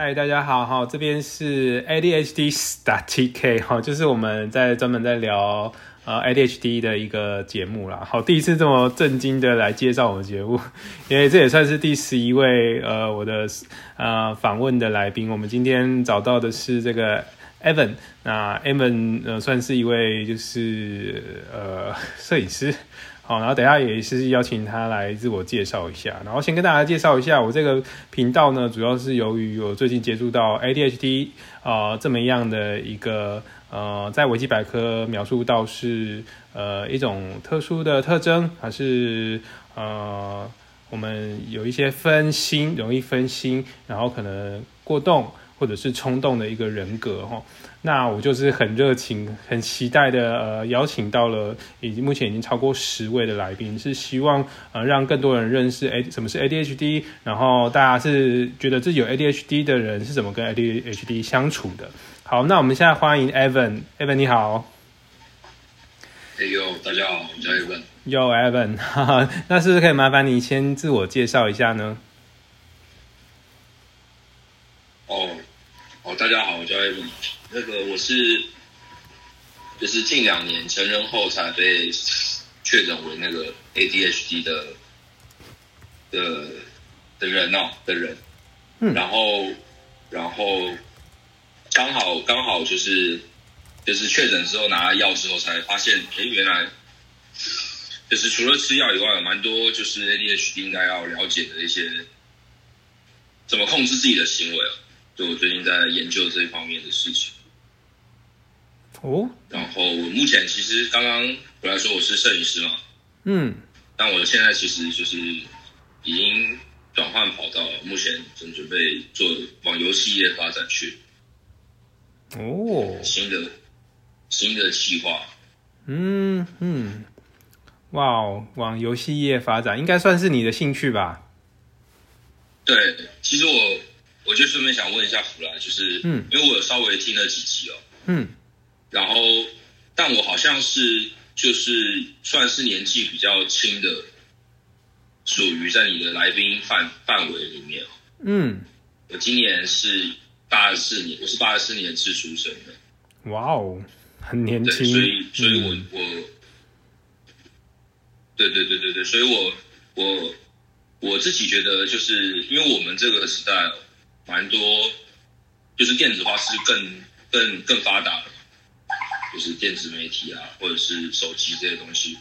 嗨，大家好，哈，这边是 ADHD Star TK，哈，就是我们在专门在聊呃 ADHD 的一个节目啦。好，第一次这么震惊的来介绍我们节目，因为这也算是第十一位呃我的呃访问的来宾。我们今天找到的是这个 Evan，那 Evan 呃算是一位就是呃摄影师。好，然后等下也是邀请他来自我介绍一下。然后先跟大家介绍一下，我这个频道呢，主要是由于我最近接触到 ADHD 啊这么样的一个呃，在维基百科描述到是呃一种特殊的特征，还是呃我们有一些分心，容易分心，然后可能过动或者是冲动的一个人格哈。那我就是很热情、很期待的，呃，邀请到了已经目前已经超过十位的来宾，是希望呃让更多人认识 A 什么是 ADHD，然后大家是觉得自己有 ADHD 的人是怎么跟 ADHD 相处的。好，那我们现在欢迎 Evan，Evan 你好。哎呦，大家好，我叫 Evan。Yo Evan，哈哈，那是不是可以麻烦你先自我介绍一下呢？哦，哦，大家好，我叫 Evan。那个我是，就是近两年成人后才被确诊为那个 ADHD 的的的人哦的人，嗯，然后然后刚好刚好就是就是确诊之后拿了药之后才发现，哎，原来就是除了吃药以外，有蛮多就是 ADHD 应该要了解的一些怎么控制自己的行为啊，就我最近在研究这一方面的事情。哦，然后我目前其实刚刚我来说我是摄影师嘛，嗯，但我现在其实就是已经转换跑道，目前正准备做往游戏业发展去。哦，新的新的计划。嗯嗯，哇哦，往游戏业发展应该算是你的兴趣吧？对，其实我我就顺便想问一下弗兰，就是嗯，因为我有稍微听了几集哦，嗯。然后，但我好像是就是算是年纪比较轻的，属于在你的来宾范范围里面哦嗯，我今年是八十四年，我是八十四年是出生的。哇哦，很年轻。所以，所以我我，对对对对对，所以我我我自己觉得，就是因为我们这个时代蛮多，就是电子化是更更更发达的。就是电子媒体啊，或者是手机这些东西，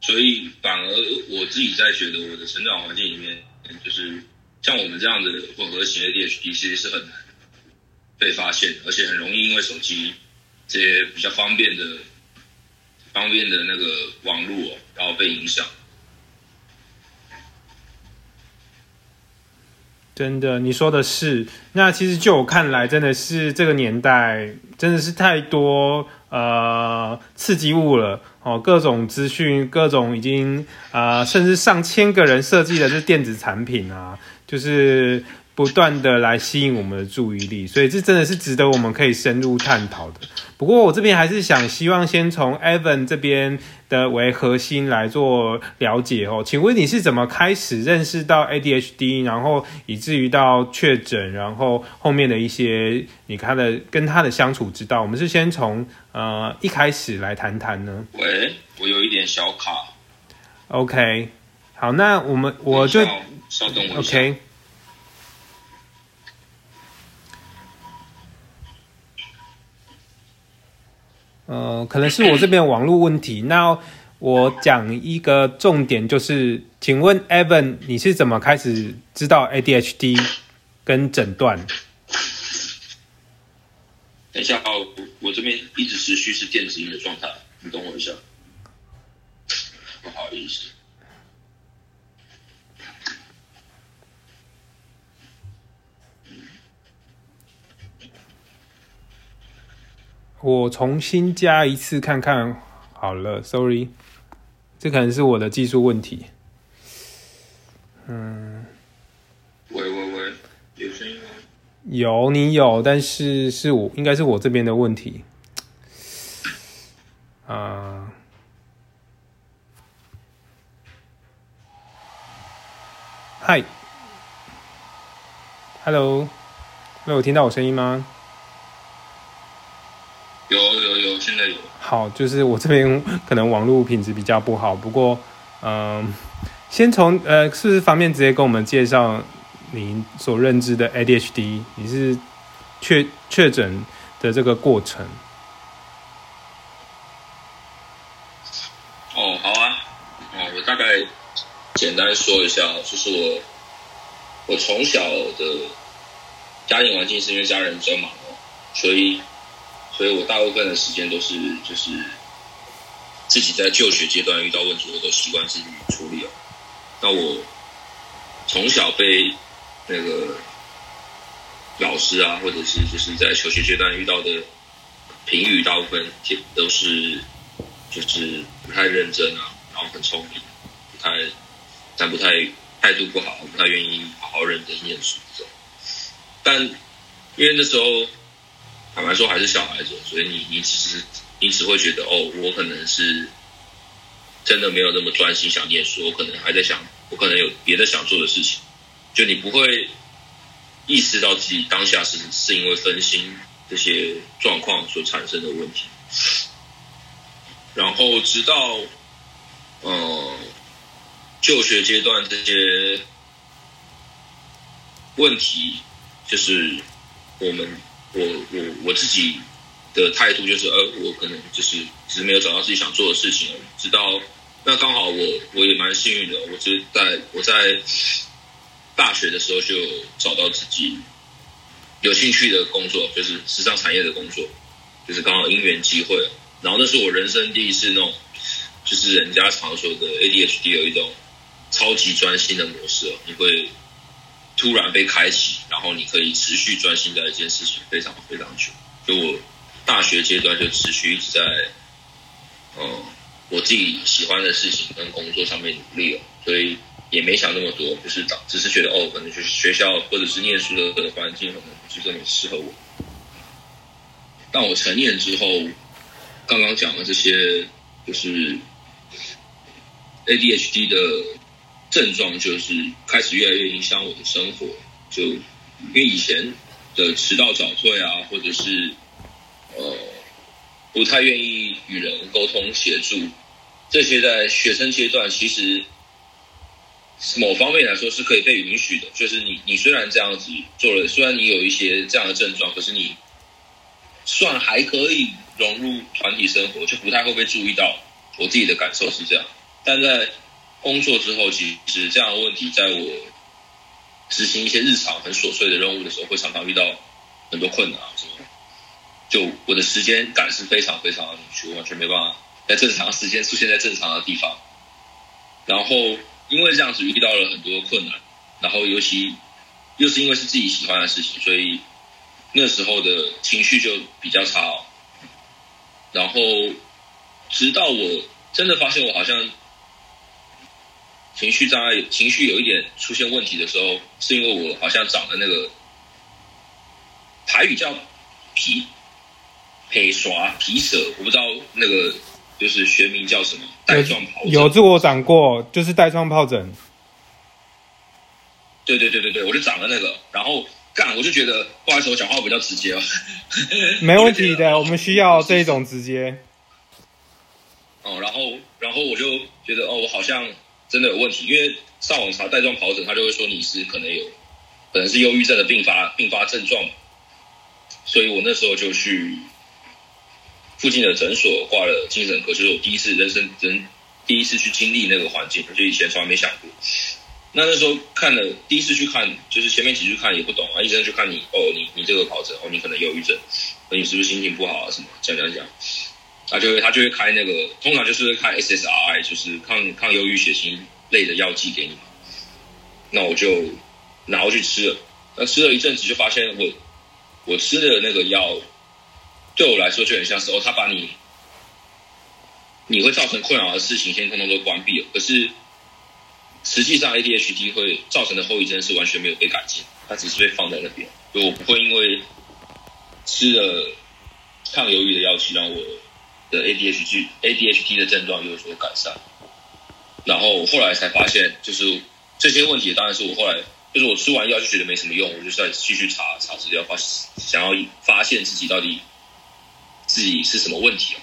所以反而我自己在觉得我的成长环境里面，就是像我们这样的混合型 ADHD，其实是很难被发现，而且很容易因为手机这些比较方便的、方便的那个网络，然后被影响。真的，你说的是。那其实就我看来，真的是这个年代真的是太多呃刺激物了哦，各种资讯，各种已经啊，甚至上千个人设计的这电子产品啊，就是。不断的来吸引我们的注意力，所以这真的是值得我们可以深入探讨的。不过我这边还是想希望先从 Evan 这边的为核心来做了解哦。请问你是怎么开始认识到 ADHD，然后以至于到确诊，然后后面的一些你看的跟他的相处之道？我们是先从呃一开始来谈谈呢？喂，我有一点小卡。OK，好，那我们我就稍等我 OK。呃，可能是我这边网络问题。那我讲一个重点，就是请问 Evan，你是怎么开始知道 ADHD 跟诊断？等一下哦，我这边一直持续是电子音的状态，你等我一下。不好意思。我重新加一次看看好了，Sorry，这可能是我的技术问题。嗯，喂喂喂，有声音吗？有，你有，但是是我应该是我这边的问题。啊，嗨，Hello。那有听到我声音吗？有好，就是我这边可能网络品质比较不好，不过，嗯，先从呃，是不是方便直接跟我们介绍您所认知的 ADHD？你是确确诊的这个过程？哦，好啊，哦，我大概简单说一下，就是我我从小的家庭环境是因为家人比较忙哦，所以。所以我大部分的时间都是就是自己在就学阶段遇到问题，我都习惯自己处理哦。那我从小被那个老师啊，或者是就是在求学阶段遇到的评语，大部分也都是就是不太认真啊，然后很聪明，不太但不太态度不好，不太愿意好好认真念书这种。但因为那时候。坦白说，还是小孩子，所以你你只是你只会觉得哦，我可能是真的没有那么专心想念书，我可能还在想，我可能有别的想做的事情，就你不会意识到自己当下是是因为分心这些状况所产生的问题。然后直到呃就学阶段这些问题，就是我们。我我我自己的态度就是，呃，我可能就是只是没有找到自己想做的事情而已。直到那刚好我我也蛮幸运的，我是在我在大学的时候就找到自己有兴趣的工作，就是时尚产业的工作，就是刚好因缘机会。然后那是我人生第一次那种，就是人家常说的 ADHD 有一种超级专心的模式，你会。突然被开启，然后你可以持续专心在一件事情非常非常久。就我大学阶段就持续一直在，嗯，我自己喜欢的事情跟工作上面努力了，所以也没想那么多，就是找，只是觉得哦，可能就是学校或者是念书的环境可能不是这么适合我。但我成年之后，刚刚讲的这些就是 ADHD 的。症状就是开始越来越影响我的生活，就因为以前的迟到早退啊，或者是呃不太愿意与人沟通协助，这些在学生阶段其实某方面来说是可以被允许的。就是你你虽然这样子做了，虽然你有一些这样的症状，可是你算还可以融入团体生活，就不太会被注意到。我自己的感受是这样，但在工作之后，其实这样的问题，在我执行一些日常很琐碎的任务的时候，会常常遇到很多困难啊什么。就我的时间感是非常非常的扭曲，完全没办法在正常时间出现在正常的地方。然后因为这样子遇到了很多困难，然后尤其又是因为是自己喜欢的事情，所以那时候的情绪就比较差。哦然后直到我真的发现，我好像。情绪障碍，情绪有一点出现问题的时候，是因为我好像长了那个台语叫皮皮刷皮蛇，我不知道那个就是学名叫什么带状疱疹。有，这我长过，就是带状疱疹。对对对对对，我就长了那个，然后干，我就觉得不好意思，我讲话比较直接 哦。没问题的，我们需要这一种直接。哦，然后然后我就觉得哦，我好像。真的有问题，因为上网查带状疱疹，他就会说你是可能有，可能是忧郁症的并发并发症状，所以我那时候就去附近的诊所挂了精神科，就是我第一次人生人第一次去经历那个环境，就以前从来没想过。那那时候看了第一次去看，就是前面几句看也不懂啊，医生就看你哦，你你这个疱疹哦，你可能忧郁症，你是不是心情不好啊什么讲讲讲。他就会他就会开那个，通常就是开 SSRI，就是抗抗忧郁血清类的药剂给你。那我就拿回去吃了，那吃了一阵子就发现我我吃的那个药对我来说就很像是哦，他把你你会造成困扰的事情先通通都关闭了，可是实际上 ADHD 会造成的后遗症是完全没有被改进，它只是被放在那边，就我不会因为吃了抗忧郁的药剂让我。的 ADHD ADHD 的症状有所改善，然后后来才发现，就是这些问题当然是我后来就是我吃完药就觉得没什么用，我就再继续查查资料，发想要发现自己到底自己是什么问题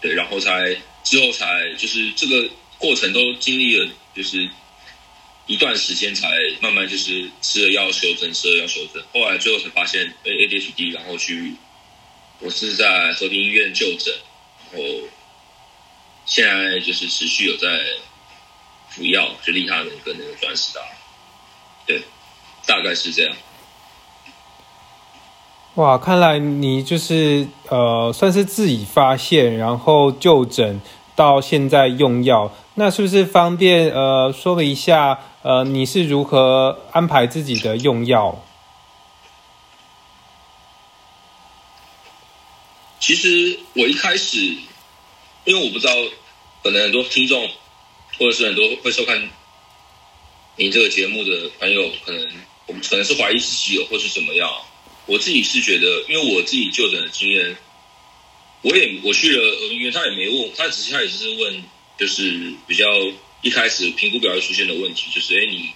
对，然后才之后才就是这个过程都经历了，就是一段时间才慢慢就是吃了药修正，吃了药修正，后来最后才发现 A D H D，然后去我是在和平医院就诊，然后现在就是持续有在服药，就利他能跟那个钻石达。对，大概是这样。哇，看来你就是呃，算是自己发现，然后就诊到现在用药，那是不是方便呃说一下呃你是如何安排自己的用药？其实我一开始，因为我不知道，可能很多听众或者是很多会收看。你这个节目的朋友，可能我们可能是怀疑自己有，或是怎么样？我自己是觉得，因为我自己就诊的经验，我也我去了医院，他也没问，他只是他也只是问，就是比较一开始评估表会出现的问题，就是哎，你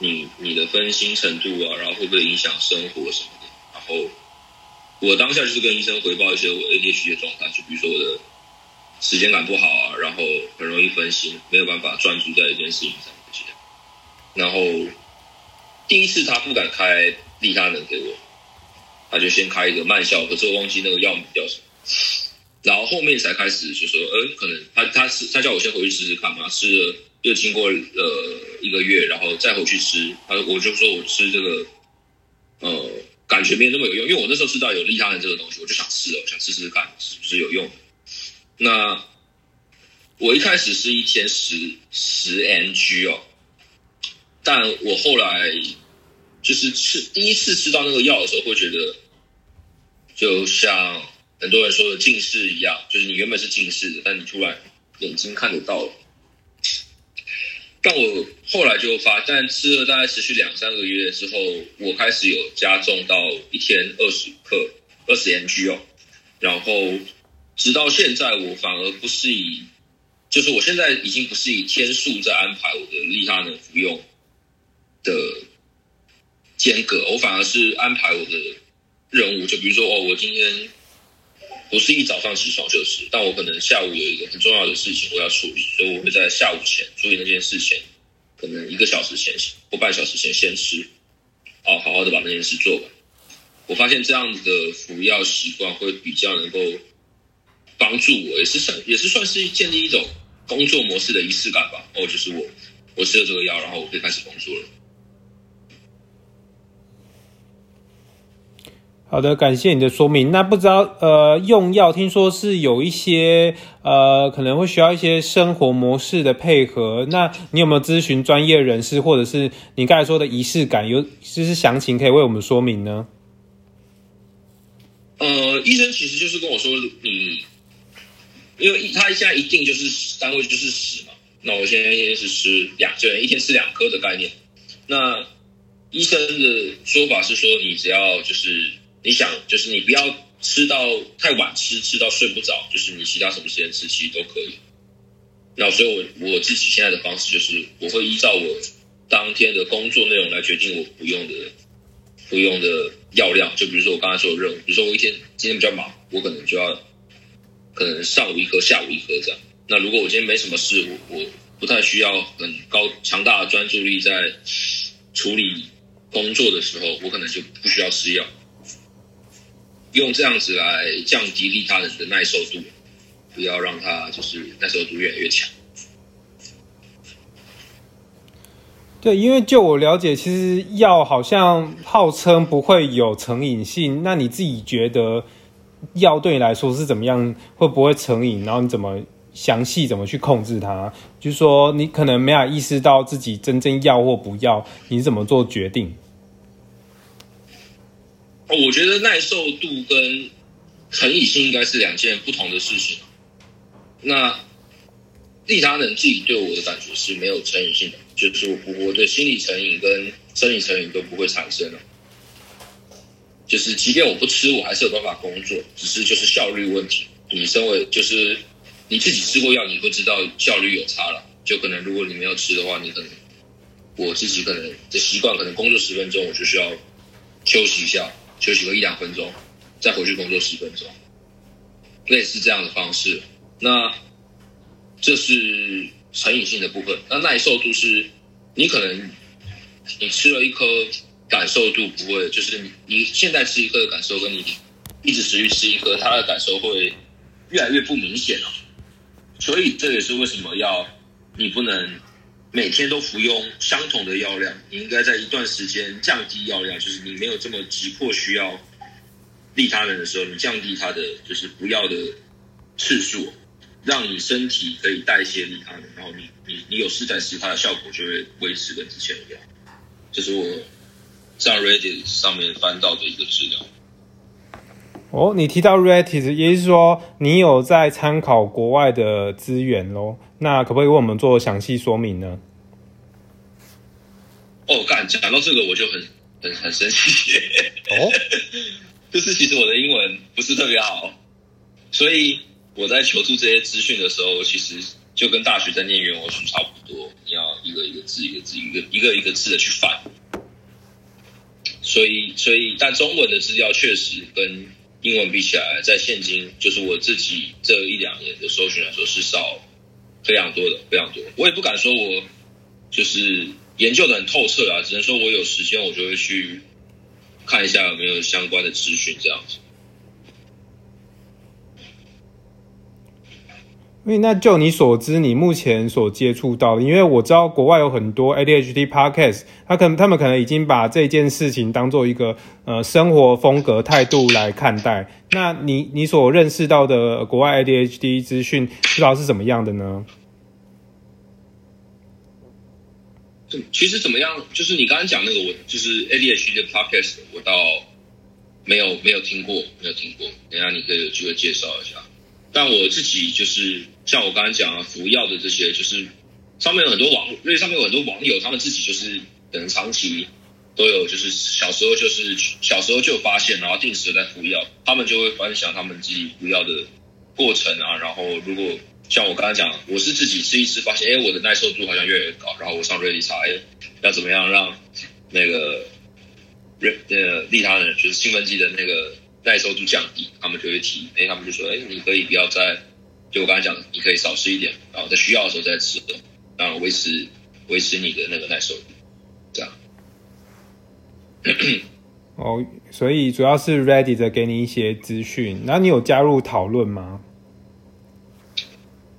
你你的分心程度啊，然后会不会影响生活什么的？然后我当下就是跟医生回报一些我 ADHD 的状态，就比如说我的时间感不好啊，然后很容易分心，没有办法专注在一件事情上。然后第一次他不敢开利他能给我，他就先开一个慢效，可是我忘记那个药名叫什么。然后后面才开始就说，呃，可能他他是他叫我先回去试试看嘛，试了又经过呃一个月，然后再回去吃，他我就说我吃这个，呃，感觉没有那么有用，因为我那时候知道有利他能这个东西，我就想试了，想试试看是不是有用。那我一开始是一天十十 ng 哦。但我后来就是吃第一次吃到那个药的时候，会觉得就像很多人说的近视一样，就是你原本是近视的，但你突然眼睛看得到了。但我后来就发，但吃了大概持续两三个月之后，我开始有加重到一天二十克、二十 mg 哦。然后直到现在，我反而不是以，就是我现在已经不是以天数在安排我的利他能服用。的间隔，我反而是安排我的任务，就比如说哦，我今天不是一早上起床就吃，但我可能下午有一个很重要的事情我要处理，所以我会在下午前处理那件事情，可能一个小时前或半小时前先吃，哦，好好的把那件事做完。我发现这样的服药习惯会比较能够帮助我，也是算也是算是建立一种工作模式的仪式感吧。哦，就是我我吃了这个药，然后我可以开始工作了。好的，感谢你的说明。那不知道呃，用药听说是有一些呃，可能会需要一些生活模式的配合。那你有没有咨询专业人士，或者是你刚才说的仪式感，有就是详情可以为我们说明呢？呃，医生其实就是跟我说，你因为他现在一定就是单位就是十嘛，那我现在一天是吃两，就一天吃两颗的概念。那医生的说法是说，你只要就是。你想，就是你不要吃到太晚，吃吃到睡不着，就是你其他什么时间吃其实都可以。那所以，我我自己现在的方式就是，我会依照我当天的工作内容来决定我服用的服用的药量。就比如说我刚才说的任务，比如说我一天今天比较忙，我可能就要可能上午一颗，下午一颗这样。那如果我今天没什么事，我我不太需要很高强大的专注力在处理工作的时候，我可能就不需要吃药。用这样子来降低利他人的耐受度，不要让他就是耐受度越来越强。对，因为就我了解，其实药好像号称不会有成瘾性。那你自己觉得药对你来说是怎么样？会不会成瘾？然后你怎么详细怎么去控制它？就是说你可能没有意识到自己真正要或不要，你怎么做决定？哦，我觉得耐受度跟成瘾性应该是两件不同的事情。那利他能自己对我的感觉是没有成瘾性的，就是我我的心理成瘾跟生理成瘾都不会产生了。就是即便我不吃，我还是有办法工作，只是就是效率问题。你身为就是你自己吃过药，你会知道效率有差了。就可能如果你没有吃的话，你可能我自己可能的习惯，可能工作十分钟，我就需要休息一下，休息个一两分钟，再回去工作十分钟，类似这样的方式。那这是成瘾性的部分。那耐受度是，你可能你吃了一颗，感受度不会，就是你你现在吃一颗的感受，跟你一直持续吃一颗，它的感受会越来越不明显了。所以这也是为什么要你不能每天都服用相同的药量，你应该在一段时间降低药量，就是你没有这么急迫需要利他人的时候，你降低它的就是不要的次数，让你身体可以代谢利他人，然后你你你有事再吃，它的效果就会维持跟之前一样。这是我在 Reddit 上面翻到的一个资料。哦，你提到 Reddit，也就是说你有在参考国外的资源喽？那可不可以为我们做详细说明呢？哦，干，讲到这个我就很很很生气。哦，就是其实我的英文不是特别好，所以我在求助这些资讯的时候，其实就跟大学在念原文书差不多，你要一个一个字一个字一个一个一个字的去翻。所以，所以，但中文的资料确实跟。英文比起来，在现今就是我自己这一两年的搜寻来说是少非常多的，非常多。我也不敢说我就是研究的很透彻啊，只能说我有时间我就会去看一下有没有相关的资讯这样子。因为那就你所知，你目前所接触到的，因为我知道国外有很多 ADHD podcast，他可能他们可能已经把这件事情当做一个呃生活风格态度来看待。那你你所认识到的国外 ADHD 资讯，知道是怎么样的呢？其实怎么样？就是你刚刚讲那个，我就是 ADHD 的 podcast，我倒没有没有听过，没有听过。等下你可以有机会介绍一下。但我自己就是像我刚才讲啊，服药的这些，就是上面有很多网，因为上面有很多网友，他们自己就是可能长期都有，就是小时候就是小时候就发现，然后定时在服药，他们就会分享他们自己服药的过程啊。然后如果像我刚才讲，我是自己吃一吃，发现哎，我的耐受度好像越来越高，然后我上瑞丽查，哎，要怎么样让那个瑞呃利他的，就是兴奋剂的那个。耐受度降低，他们就会提，哎，他们就说，哎，你可以不要再，就我刚才讲，你可以少吃一点，然后在需要的时候再吃，然后维持维持你的那个耐受力，这样。哦，所以主要是 Ready 的给你一些资讯，那你有加入讨论吗？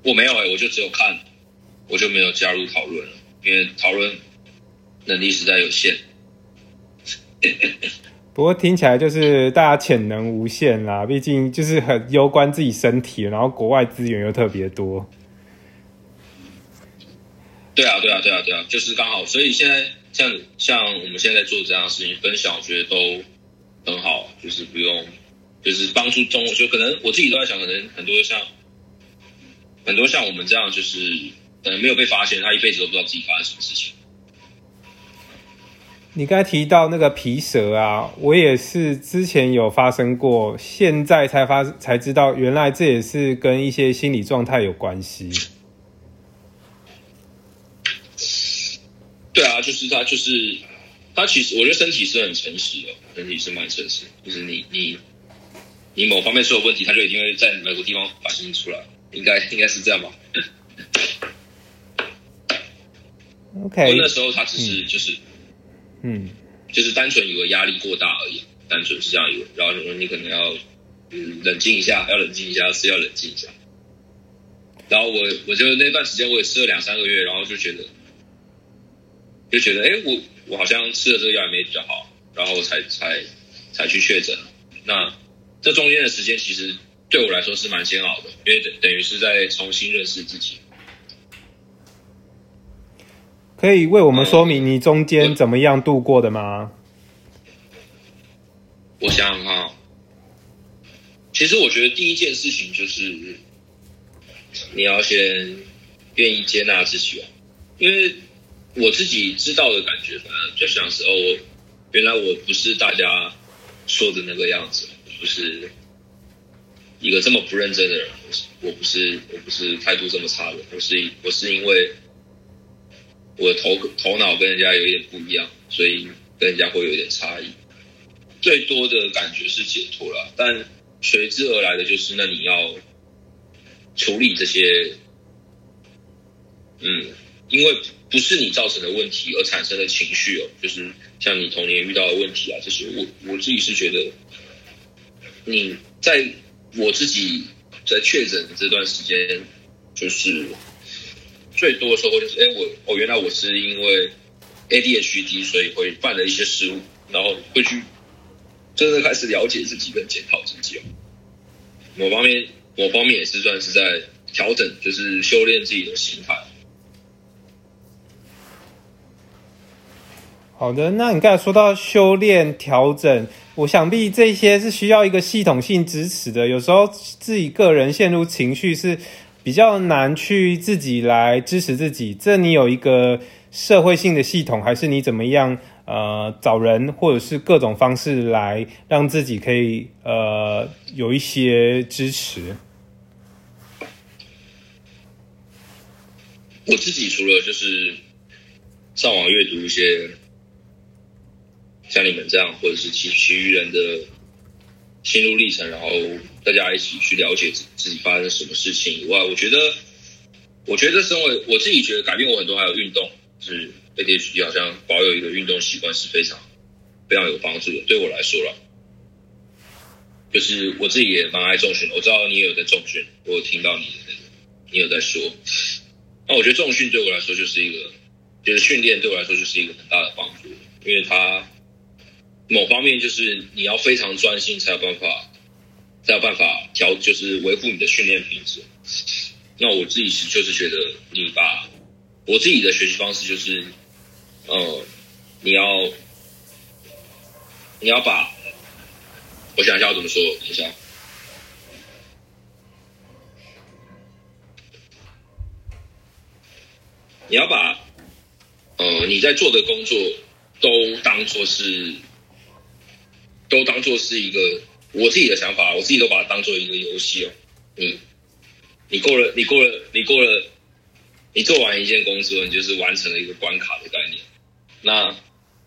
我没有哎，我就只有看，我就没有加入讨论了，因为讨论能力实在有限。不过听起来就是大家潜能无限啦，毕竟就是很攸关自己身体，然后国外资源又特别多。对啊，对啊，对啊，对啊，就是刚好，所以现在像像我们现在做这样的事情分享，我觉得都很好，就是不用，就是帮助中，就可能我自己都在想，可能很多像很多像我们这样，就是可能没有被发现，他一辈子都不知道自己发生什么事情。你刚才提到那个皮蛇啊，我也是之前有发生过，现在才发才知道，原来这也是跟一些心理状态有关系。对啊，就是他，就是他，其实我觉得身体是很诚实的，身体是蛮诚实，就是你你你某方面出了问题，他就一定会在某个地方反映出来，应该 应该是这样吧。OK，那时候他只是就是。嗯，嗯就是单纯以为压力过大而已，单纯是这样以为，然后说你可能要嗯冷静一下，要冷静一下，是要冷静一下。然后我我就那段时间我也吃了两三个月，然后就觉得就觉得哎，我我好像吃了这个药也没比较好，然后才才才去确诊。那这中间的时间其实对我来说是蛮煎熬的，因为等等于是在重新认识自己。可以为我们说明你中间怎么样度过的吗？我想想看，其实我觉得第一件事情就是你要先愿意接纳自己，因为我自己知道的感觉，反正就像是哦，原来我不是大家说的那个样子，不是一个这么不认真的人，我不是我不是态度这么差的，我是我是因为。我的头头脑跟人家有一点不一样，所以跟人家会有一点差异。最多的感觉是解脱了，但随之而来的就是，那你要处理这些，嗯，因为不是你造成的问题而产生的情绪哦，就是像你童年遇到的问题啊，这些，我我自己是觉得，你在我自己在确诊这段时间，就是最多的时候就是，哎，我哦，原来我是因为 ADHD，所以会犯了一些失误，然后会去。真的开始了解自己跟检讨自己哦，某方面某方面也是算是在调整，就是修炼自己的心态。好的，那你刚才说到修炼调整，我想必这些是需要一个系统性支持的。有时候自己个人陷入情绪是比较难去自己来支持自己。这你有一个社会性的系统，还是你怎么样？呃，找人或者是各种方式来让自己可以呃有一些支持。我自己除了就是上网阅读一些像你们这样，或者是其其余人的心路历程，然后大家一起去了解自自己发生什么事情以外，我觉得，我觉得身为我自己觉得改变我很多，还有运动是。ADHD 好像保有一个运动习惯是非常非常有帮助的。对我来说了，就是我自己也蛮爱重训的。我知道你也有在重训，我有听到你的那个，你有在说。那我觉得重训对我来说就是一个，就是训练对我来说就是一个很大的帮助，因为它某方面就是你要非常专心才有办法，才有办法调，就是维护你的训练品质。那我自己是就是觉得你把我自己的学习方式就是。呃，你要，你要把，我想一下我怎么说，等一下，你要把，呃，你在做的工作都当做是，都当做是一个我自己的想法，我自己都把它当做一个游戏哦。你，你过了，你过了，你过了，你做完一件工作，你就是完成了一个关卡的概念。那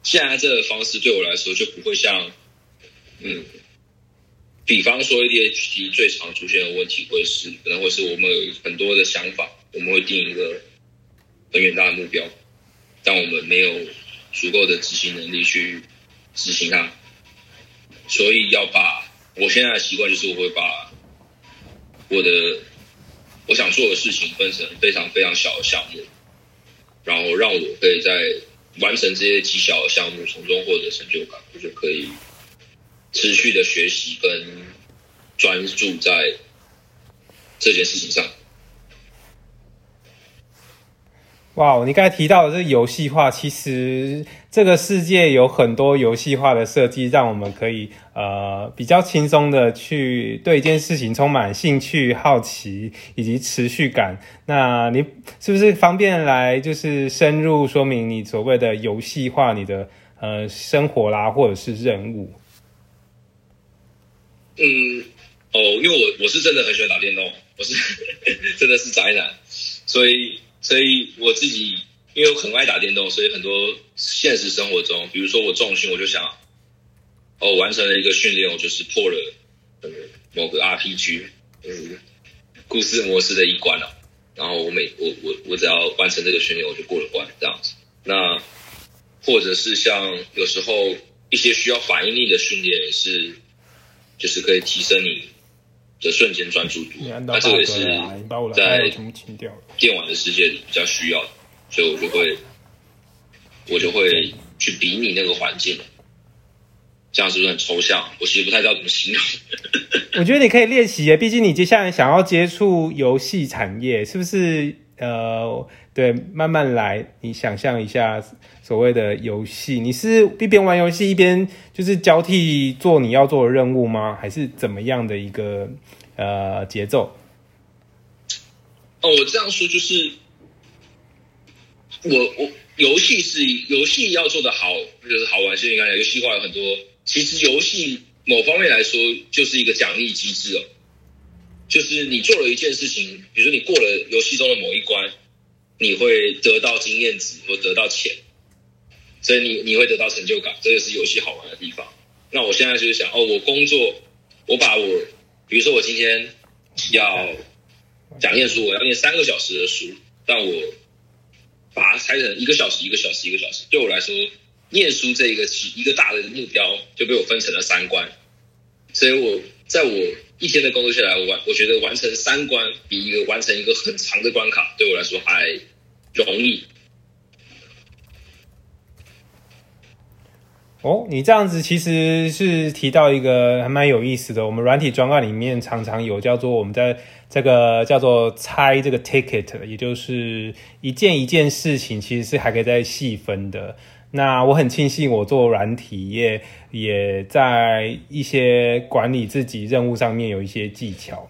现在这个方式对我来说就不会像，嗯，比方说 ADHD 最常出现的问题会是，可能会是我们有很多的想法，我们会定一个很远大的目标，但我们没有足够的执行能力去执行它，所以要把我现在的习惯就是我会把我的我想做的事情分成非常非常小的项目，然后让我可以在。完成这些极小的项目，从中获得成就感，我就可以持续的学习跟专注在这件事情上。哇，你刚才提到的这游戏化，其实这个世界有很多游戏化的设计，让我们可以呃比较轻松的去对一件事情充满兴趣、好奇以及持续感。那你是不是方便来就是深入说明你所谓的游戏化你的呃生活啦，或者是任务？嗯，哦，因为我我是真的很喜欢打电动，我是 真的是宅男，所以。所以我自己因为我很爱打电动，所以很多现实生活中，比如说我重训，我就想，哦，完成了一个训练，我就是破了某个 RPG，嗯，故事模式的一关了。然后我每我我我只要完成这个训练，我就过了关，这样子。那或者是像有时候一些需要反应力的训练，是就是可以提升你。的瞬间专注度，那这个也是在电玩的世界里比较需要的，所以我就会，我就会去比拟那个环境，这样是不是很抽象？我其实不太知道怎么形容。我觉得你可以练习耶，毕竟你接下来想要接触游戏产业，是不是？呃，对，慢慢来。你想象一下，所谓的游戏，你是一边玩游戏一边就是交替做你要做的任务吗？还是怎么样的一个呃节奏？哦，我这样说就是，我我游戏是游戏要做的好，就是好玩。所以你看，游戏化有很多，其实游戏某方面来说就是一个奖励机制哦。就是你做了一件事情，比如说你过了游戏中的某一关，你会得到经验值或得到钱，所以你你会得到成就感，这个是游戏好玩的地方。那我现在就是想，哦，我工作，我把我，比如说我今天要讲念书，我要念三个小时的书，但我把它拆成一个小时、一个小时、一个小时，对我来说，念书这一个一个大的目标就被我分成了三关，所以我在我一天的工作下来，我完，我觉得完成三关比一个完成一个很长的关卡对我来说还容易。哦，你这样子其实是提到一个还蛮有意思的。我们软体专案里面常常有叫做我们在这个叫做拆这个 ticket，也就是一件一件事情，其实是还可以再细分的。那我很庆幸我做软体业，也在一些管理自己任务上面有一些技巧。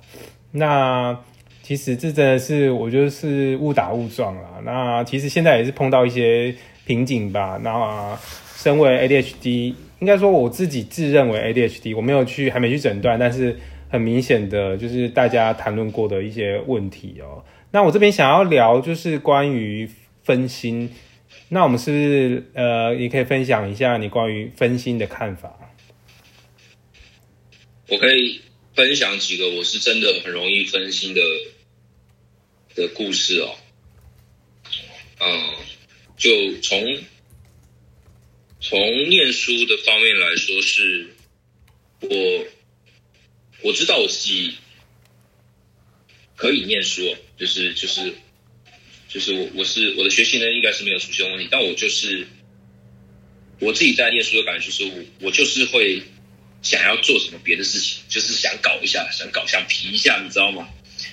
那其实这真的是我就是误打误撞啦。那其实现在也是碰到一些瓶颈吧。那身为 ADHD，应该说我自己自认为 ADHD，我没有去，还没去诊断，但是很明显的就是大家谈论过的一些问题哦。那我这边想要聊就是关于分心，那我们是是呃也可以分享一下你关于分心的看法？我可以分享几个我是真的很容易分心的的故事哦。嗯，就从。从念书的方面来说，是我我知道我自己可以念书，就是就是就是我我是我的学习呢应该是没有出现问题，但我就是我自己在念书的感觉，就是我我就是会想要做什么别的事情，就是想搞一下，想搞想皮一下，你知道吗？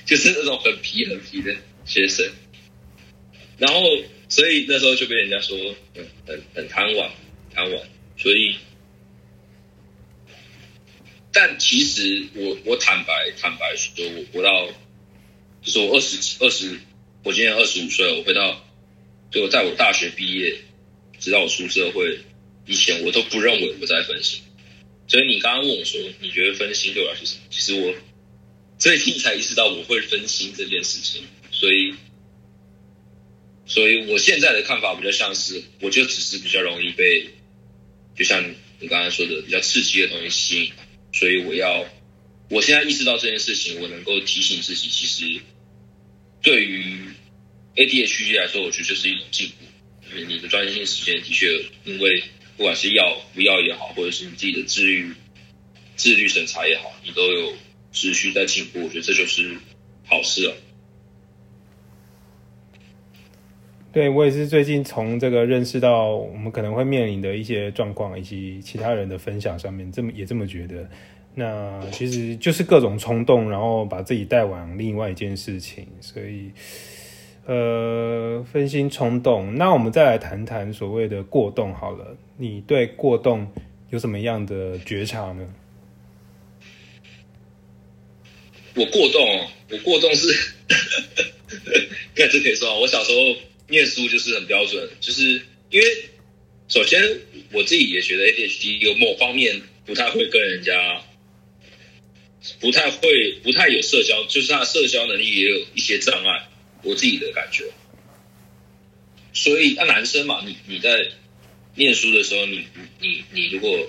就是那种很皮很皮的学生，然后所以那时候就被人家说，嗯，很很贪玩。贪玩，所以，但其实我我坦白坦白说，我活到就是我二十二十，我今年二十五岁，我回到就在我大学毕业，直到我出社会以前，我都不认为我在分心。所以你刚刚问我说，你觉得分心对我来说什么？其实我最近才意识到我会分心这件事情，所以。所以我现在的看法比较像是，我就只是比较容易被。就像你刚才说的，比较刺激的东西吸引，所以我要，我现在意识到这件事情，我能够提醒自己，其实对于 ADHD 来说，我觉得就是一种进步。你的专心时间的确，因为不管是要不要也好，或者是你自己的自律、自律审查也好，你都有持续在进步。我觉得这就是好事了。对，我也是最近从这个认识到我们可能会面临的一些状况，以及其他人的分享上面，这么也这么觉得。那其实就是各种冲动，然后把自己带往另外一件事情，所以呃，分心冲动。那我们再来谈谈所谓的过动好了，你对过动有什么样的觉察呢？我过动，我过动是，该这可以说，我小时候。念书就是很标准，就是因为首先我自己也觉得 ADHD 有某方面不太会跟人家，不太会不太有社交，就是他社交能力也有一些障碍，我自己的感觉。所以，那男生嘛，你你在念书的时候，你你你如果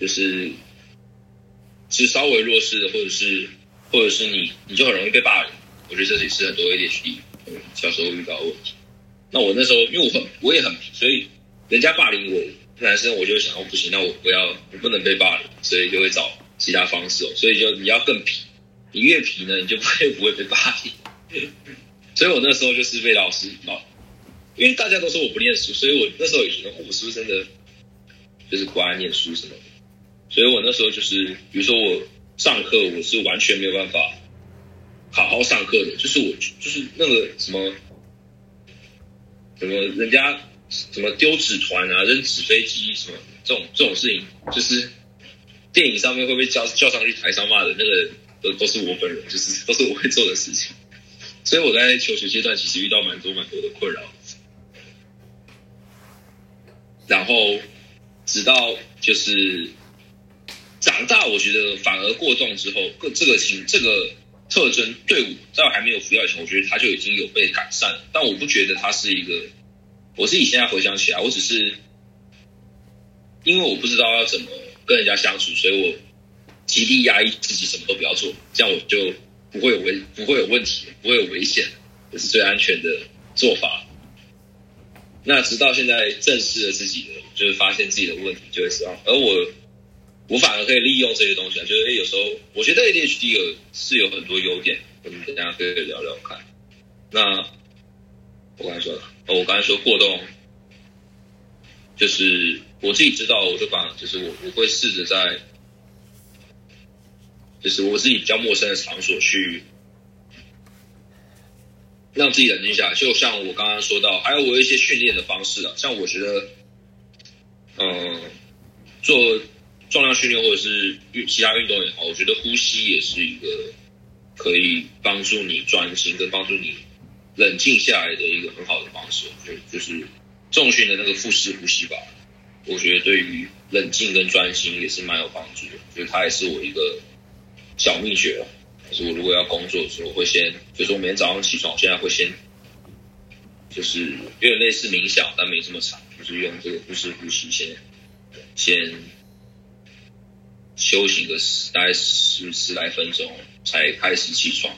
就是是稍微弱势的，或者是或者是你你就很容易被霸凌，我觉得这也是很多 ADHD。小时候遇到的问题，那我那时候因为我很我也很皮，所以人家霸凌我男生，我就想哦不行，那我不要我不能被霸凌，所以就会找其他方式哦。所以就你要更皮，你越皮呢，你就不会不会被霸凌。所以我那时候就是被老师老，因为大家都说我不念书，所以我那时候也觉得我是不是真的就是不爱念书什么的。所以我那时候就是，比如说我上课，我是完全没有办法。好好上课的，就是我，就是那个什么，什么人家什么丢纸团啊、扔纸飞机什么这种这种事情，就是电影上面会被叫叫上去台上骂的那个，都都是我本人，就是都是我会做的事情。所以我在求学阶段其实遇到蛮多蛮多的困扰，然后直到就是长大，我觉得反而过重之后，个这个情这个。特征，对我在还没有服药以前，我觉得它就已经有被改善。但我不觉得它是一个，我自己现在回想起来，我只是因为我不知道要怎么跟人家相处，所以我极力压抑自己，什么都不要做，这样我就不会有危，不会有问题，不会有危险，这是最安全的做法。那直到现在正视了自己的，就是发现自己的问题，就会知道。而我，我反而可以利用这些东西啊，就是有时候我觉得 ADHD 有是有很多优点，我们大家可以聊聊看。那我刚才说了，我刚才说过动，就是我自己知道，我就把，就是我我会试着在，就是我自己比较陌生的场所去。让自己冷静下来，就像我刚刚说到，还有我一些训练的方式啊，像我觉得，嗯，做重量训练或者是运其他运动也好，我觉得呼吸也是一个可以帮助你专心跟帮助你冷静下来的一个很好的方式。就就是重训的那个腹式呼吸吧，我觉得对于冷静跟专心也是蛮有帮助的，就是它也是我一个小秘诀就。是我如果要工作的时候，会先，就是我每天早上起床，现在会先，就是有点类似冥想，但没这么长，就是用这个腹式呼吸先，先休息个十大概十十来分钟，才开始起床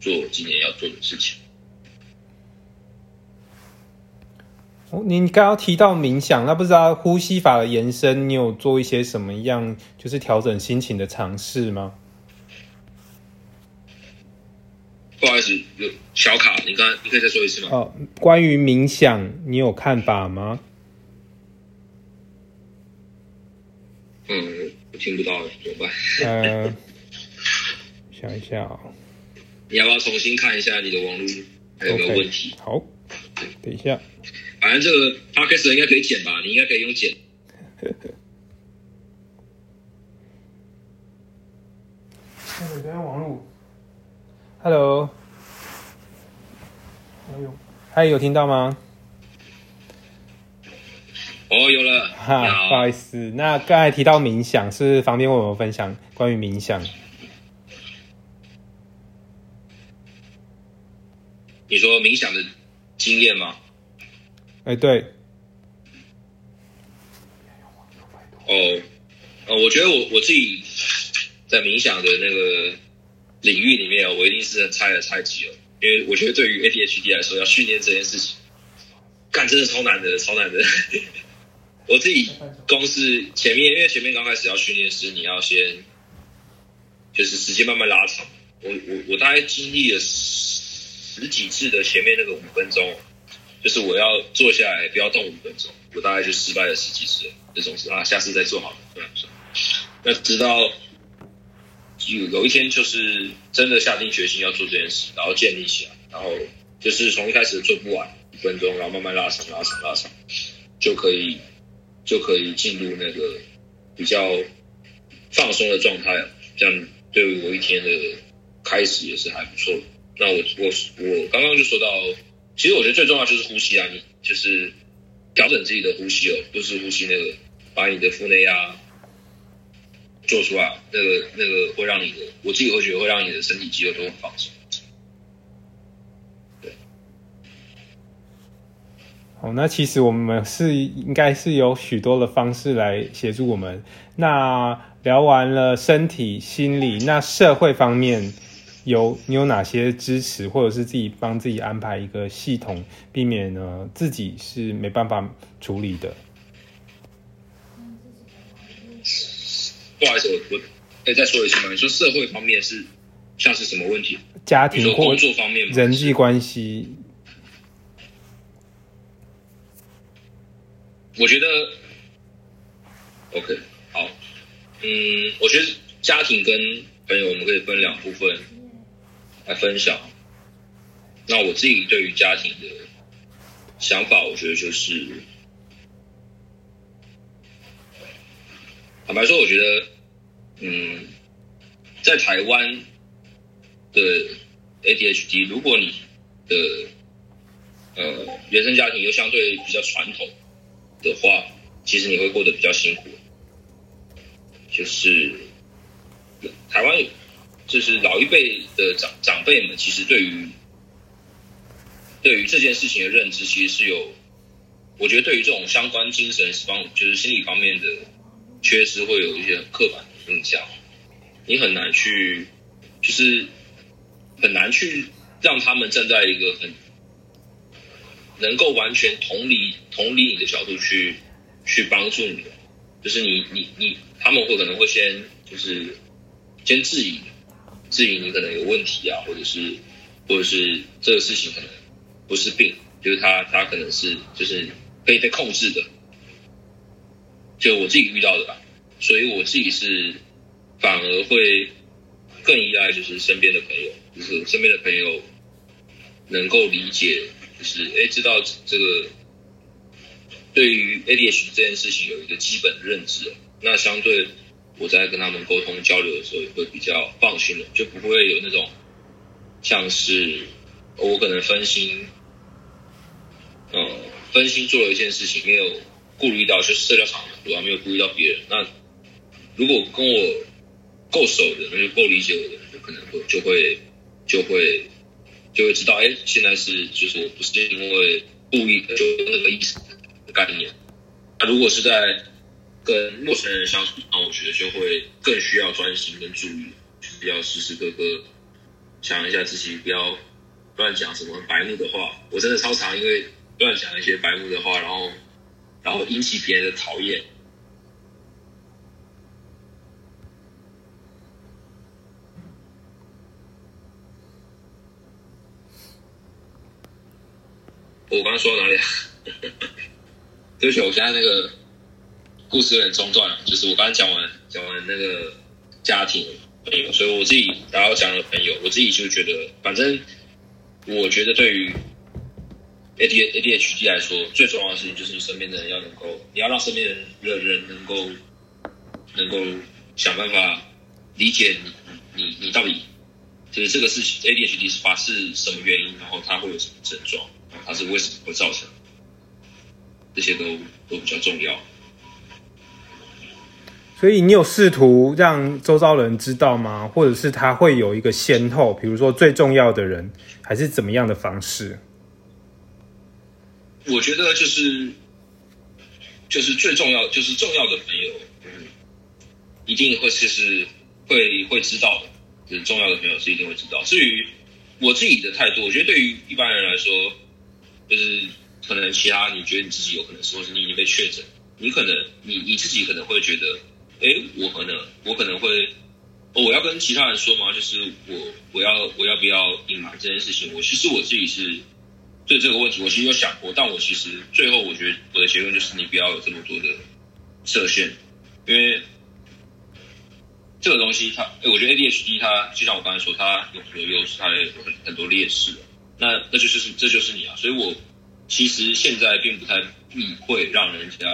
做今天要做的事情。哦，您刚刚提到冥想，那不知道呼吸法的延伸，你有做一些什么样，就是调整心情的尝试吗？不好意思，有小卡，你刚你可以再说一次吗？哦，关于冥想，你有看法吗？嗯，我听不到，怎么办？呃，想一下啊，你要不要重新看一下你的网络还有没有问题？好，等一下，反正这个 podcast 应该可以剪吧？你应该可以用剪。我在用网络。Hello，哎呦，还有听到吗？哦，有了。哈，不好意思，那刚才提到冥想，是方便为我们分享关于冥想？你说冥想的经验吗？哎，对。哦，呃，我觉得我我自己在冥想的那个。领域里面，我一定是很菜的菜鸡了，因为我觉得对于 ADHD 来说，要训练这件事情，干真的超难的，超难的。我自己公司前面，因为前面刚开始要训练时，你要先就是时间慢慢拉长。我我我大概经历了十几次的前面那个五分钟，就是我要坐下来不要动五分钟，我大概就失败了十几次。这种事啊，下次再做好了。那直到。有有一天，就是真的下定决心要做这件事，然后建立起来，然后就是从一开始做不完一分钟，然后慢慢拉长、拉长、拉长，就可以就可以进入那个比较放松的状态。这样对于我一天的开始也是还不错。那我我我刚刚就说到，其实我觉得最重要就是呼吸啊，你就是调整自己的呼吸哦，就是呼吸那个把你的腹内压。做出来，那个那个会让你的，我自己会觉得会让你的身体肌肉都很放松。对。好，那其实我们是应该是有许多的方式来协助我们。那聊完了身体、心理，那社会方面有你有哪些支持，或者是自己帮自己安排一个系统，避免呢自己是没办法处理的。不好意思，我我可以再说一次吗？你说社会方面是像是什么问题？家庭或工作方面，人际关系。我觉得 OK，好，嗯，我觉得家庭跟朋友我们可以分两部分来分享。那我自己对于家庭的想法，我觉得就是。坦白说，我觉得，嗯，在台湾的 ADHD，如果你的呃原生家庭又相对比较传统的话，其实你会过得比较辛苦。就是台湾就是老一辈的长长辈们，其实对于对于这件事情的认知，其实是有，我觉得对于这种相关精神方，就是心理方面的缺失，会有一些刻板的印象。你很难去，就是很难去让他们站在一个很能够完全同理同理你的角度去去帮助你。就是你你你，他们会可能会先就是先质疑。质疑你可能有问题啊，或者是，或者是这个事情可能不是病，就是他他可能是就是可以被控制的，就我自己遇到的吧，所以我自己是反而会更依赖就是身边的朋友，就是身边的朋友能够理解，就是哎知道这个对于 ADH 这件事情有一个基本的认知，那相对。我在跟他们沟通交流的时候，也会比较放心的，就不会有那种像是我可能分心，嗯，分心做了一件事情，没有顾虑到，就是社交场合没有顾虑到别人。那如果跟我够熟的，那就够理解我的，就可能会就会就会就会知道，哎，现在是就是我不是因为故意的，就那个意思的概念。那如果是在跟陌生人相处，那我觉得就会更需要专心跟注意，就是要时时刻刻想一下自己不要乱讲什么白目的话。我真的超常因为乱讲一些白目的话，然后然后引起别人的讨厌。我刚刚说到哪里啊？对不起，我现在那个。故事有点中断了，就是我刚刚讲完讲完那个家庭朋友，所以我自己然后讲了朋友，我自己就觉得，反正我觉得对于 A D A D H D 来说，最重要的事情就是你身边的人要能够，你要让身边的人能够能够想办法理解你你你到底就是这个事情 A D H D 是发是什么原因，然后它会有什么症状，它是为什么会造成，这些都都比较重要。所以你有试图让周遭人知道吗？或者是他会有一个先后，比如说最重要的人，还是怎么样的方式？我觉得就是就是最重要，就是重要的朋友，嗯，一定会就是会会知道的。就是重要的朋友是一定会知道。至于我自己的态度，我觉得对于一般人来说，就是可能其他你觉得你自己有可能是，或是你已经被确诊，你可能你你自己可能会觉得。哎，我可能我可能会，我要跟其他人说吗？就是我我要我要不要隐瞒这件事情？我其实我自己是对这个问题，我其实有想过，但我其实最后我觉得我的结论就是，你不要有这么多的设限，因为这个东西它，我觉得 ADHD 它就像我刚才说，它有很多优势，它也有很很多劣势。那那就是这就是你啊，所以我其实现在并不太避讳让人家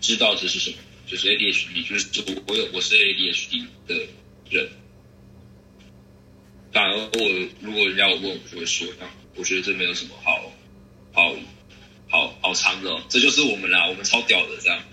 知道这是什么。就是 ADHD，就是我我有我是 ADHD 的人，反而我如果人家问我，就会说，我觉得这没有什么好好好好藏的，这就是我们啦，我们超屌的这样。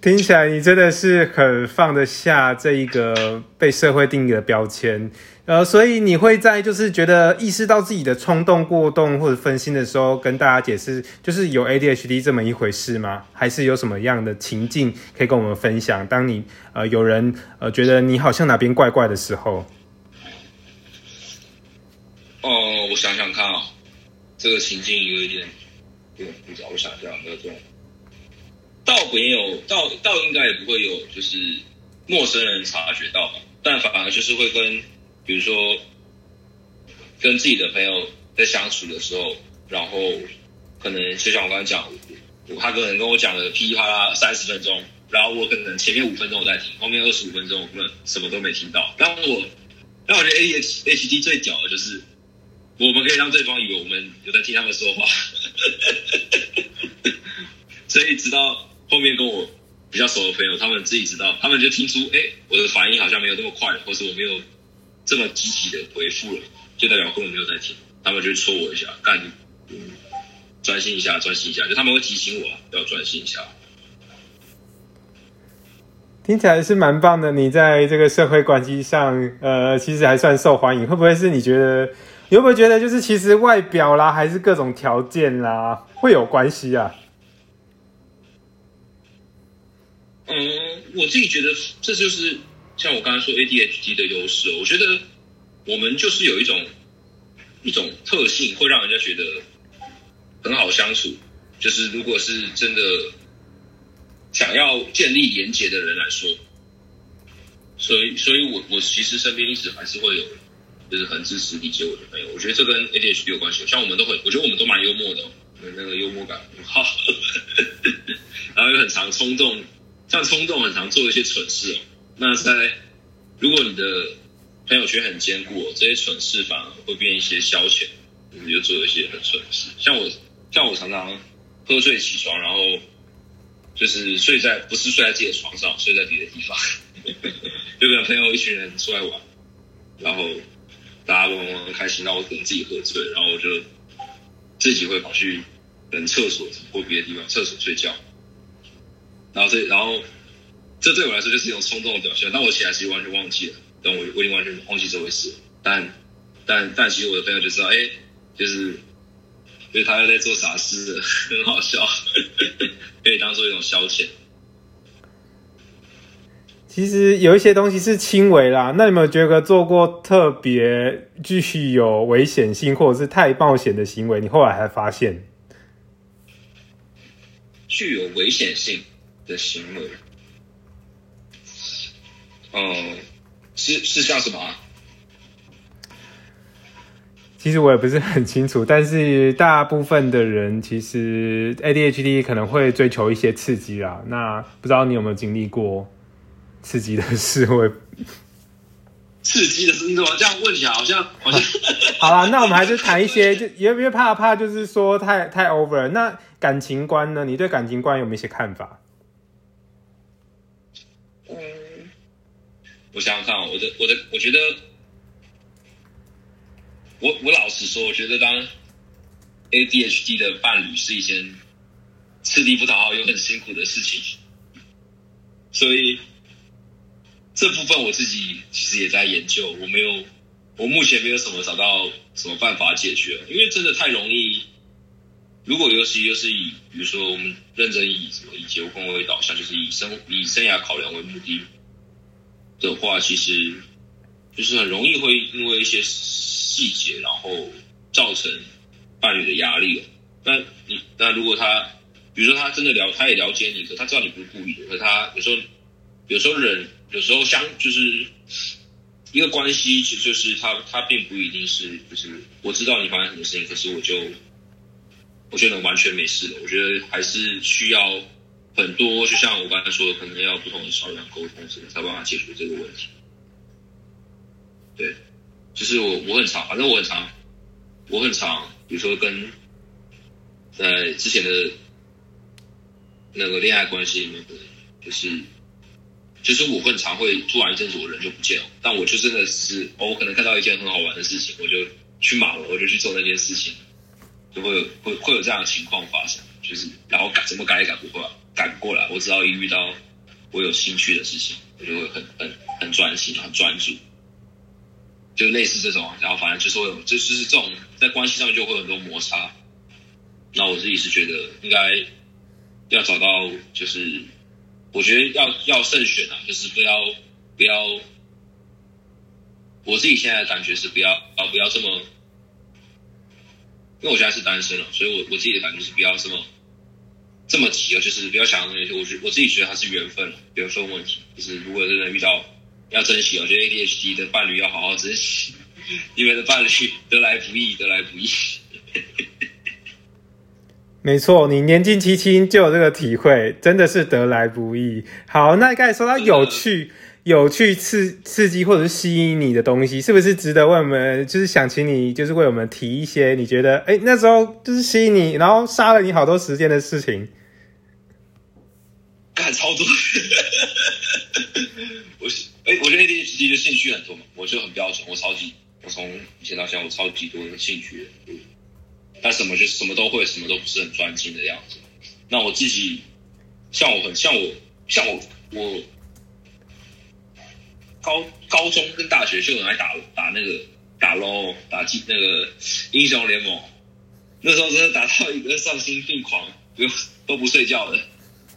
听起来你真的是很放得下这一个被社会定义的标签。呃，所以你会在就是觉得意识到自己的冲动过动或者分心的时候，跟大家解释，就是有 ADHD 这么一回事吗？还是有什么样的情境可以跟我们分享？当你呃有人呃觉得你好像哪边怪怪的时候，哦，我想想看啊，这个情境有一点有点复杂，我想一下有没有这种，倒没有，倒倒应该也不会有，就是陌生人察觉到吧，但反而就是会跟。比如说，跟自己的朋友在相处的时候，然后可能就像我刚才讲，他可能跟我讲了噼里啪啦三十分钟，然后我可能前面五分钟我在听，后面二十五分钟我根本什么都没听到。但我，但我觉得 A H H D 最屌的就是，我们可以让对方以为我们有在听他们说话，所以直到后面跟我比较熟的朋友，他们自己知道，他们就听出，哎，我的反应好像没有那么快，或是我没有。这么积极的回复了，就代表根本没有在听，他们就戳我一下，干，专心一下，专心一下，就他们会提醒我要专心一下。听起来是蛮棒的。你在这个社会关系上，呃，其实还算受欢迎。会不会是你觉得？你会不会觉得，就是其实外表啦，还是各种条件啦，会有关系啊？嗯，我自己觉得这就是像我刚才说 ADHD 的优势。我觉得我们就是有一种一种特性，会让人家觉得很好相处。就是如果是真的想要建立连结的人来说，所以，所以我我其实身边一直还是会有，就是很支持理解我的朋友。我觉得这跟 ADHD 有关系。像我们都很，我觉得我们都蛮幽默的，那个幽默感很好，然后又很常冲动。像冲动很常做一些蠢事哦，那在如果你的朋友圈很坚固，这些蠢事反而会变一些消遣，你就做一些很蠢事。像我，像我常常喝醉起床，然后就是睡在不是睡在自己的床上，睡在别的地方，就跟朋友一群人出来玩，然后大家都很开心，然后可能自己喝醉，然后我就自己会跑去等厕所或别的地方厕所睡觉。然后这，然后这对我来说就是一种冲动的表现。但我起来其实完全忘记了，但我我已经完全忘记这回事。但但但其实我的朋友就知道，哎，就是就是他在做傻事，很好笑，可以当做一种消遣。其实有一些东西是轻微啦。那有没有觉得做过特别继续有危险性，或者是太冒险的行为？你后来还发现具有危险性。的行为，嗯，是是像什么？其实我也不是很清楚，但是大部分的人其实 ADHD 可能会追求一些刺激啦。那不知道你有没有经历过刺激的事？会刺激的事？你怎么这样问起来？好像好像 好了，那我们还是谈一些，就因为怕怕，就是说太太 over。那感情观呢？你对感情观有没有一些看法？嗯我想想看，我的我的，我觉得，我我老实说，我觉得当 ADHD 的伴侣是一件吃力不讨好又很辛苦的事情，所以这部分我自己其实也在研究，我没有，我目前没有什么找到什么办法解决，因为真的太容易。如果尤其又是以，比如说我们认真以什么以结婚为导向，就是以生以生涯考量为目的。的话，其实就是很容易会因为一些细节，然后造成伴侣的压力。那你那如果他，比如说他真的了，他也了解你，可他知道你不是故意的，可他有时候有时候人有时候相就是一个关系，其实就是他他并不一定是就是我知道你发生什么事情，可是我就我觉得完全没事的。我觉得还是需要。很多就像我刚才说的，可能要不同的桥梁沟通，才能才办法解决这个问题。对，就是我我很常，反正我很常，我很常，比如说跟在之前的那个恋爱关系里面，就是就是我很常会突然一阵子我人就不见了，但我就真的是，我可能看到一件很好玩的事情，我就去马了，我就去做那件事情，就会有会会有这样的情况发生，就是然后改怎么改也改不过来。赶过来，我只要一遇到我有兴趣的事情，我就会很很很专心、很专注，就类似这种。然后反正就是会有，就是这种在关系上面就会有很多摩擦。那我自己是觉得应该要找到，就是我觉得要要慎选啊，就是不要不要。我自己现在的感觉是不要啊，不要这么，因为我现在是单身了，所以我我自己的感觉是不要这么。这么急啊，就是不要想那些，我觉我自己觉得它是缘分，缘分问题。就是如果真的遇到，要珍惜。我觉得 ADHD 的伴侣要好好珍惜，因为的伴侣得来不易，得来不易。没错，你年纪轻轻就有这个体会，真的是得来不易。好，那刚才说到有趣。有趣、刺刺激或者是吸引你的东西，是不是值得为我们？就是想请你，就是为我们提一些你觉得，哎，那时候就是吸引你，然后杀了你好多时间的事情。干超多，我哎，我觉得 ADHD 的兴趣很多嘛，我就很标准，我超级，我从以前到现在，我超级多的兴趣，但什么就什么都会，什么都不是很专精的样子。那我自己，像我很像我像我我。高高中跟大学就很爱打打那个打 LO 打机那个英雄联盟，那时候真的打到一个丧心病狂，不用都不睡觉的，